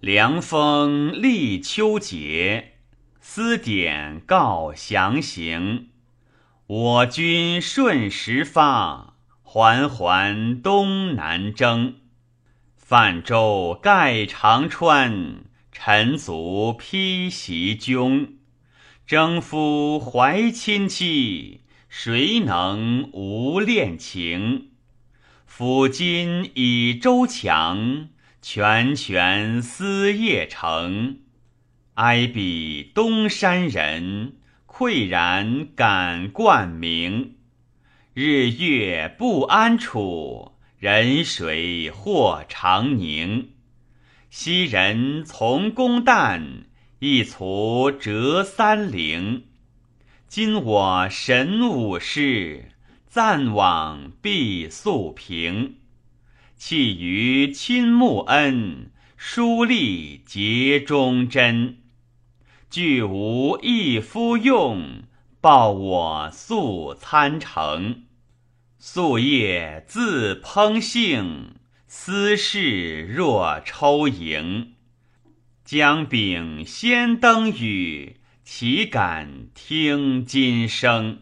凉风立秋节，思典告详行。我军顺时发，环环东南征。泛舟盖长川，臣卒披袭军。征夫怀亲戚，谁能无恋情？抚今以周强，拳拳思邺城。哀彼东山人，愧然感冠名。日月不安处。人水或长宁，昔人从公旦，一卒折三陵。今我神武士，暂往必速平。弃于亲穆恩，疏立结忠贞。俱无一夫用，报我素参城。夙夜自烹杏，思事若抽萤。将饼先登宇，岂敢听今声？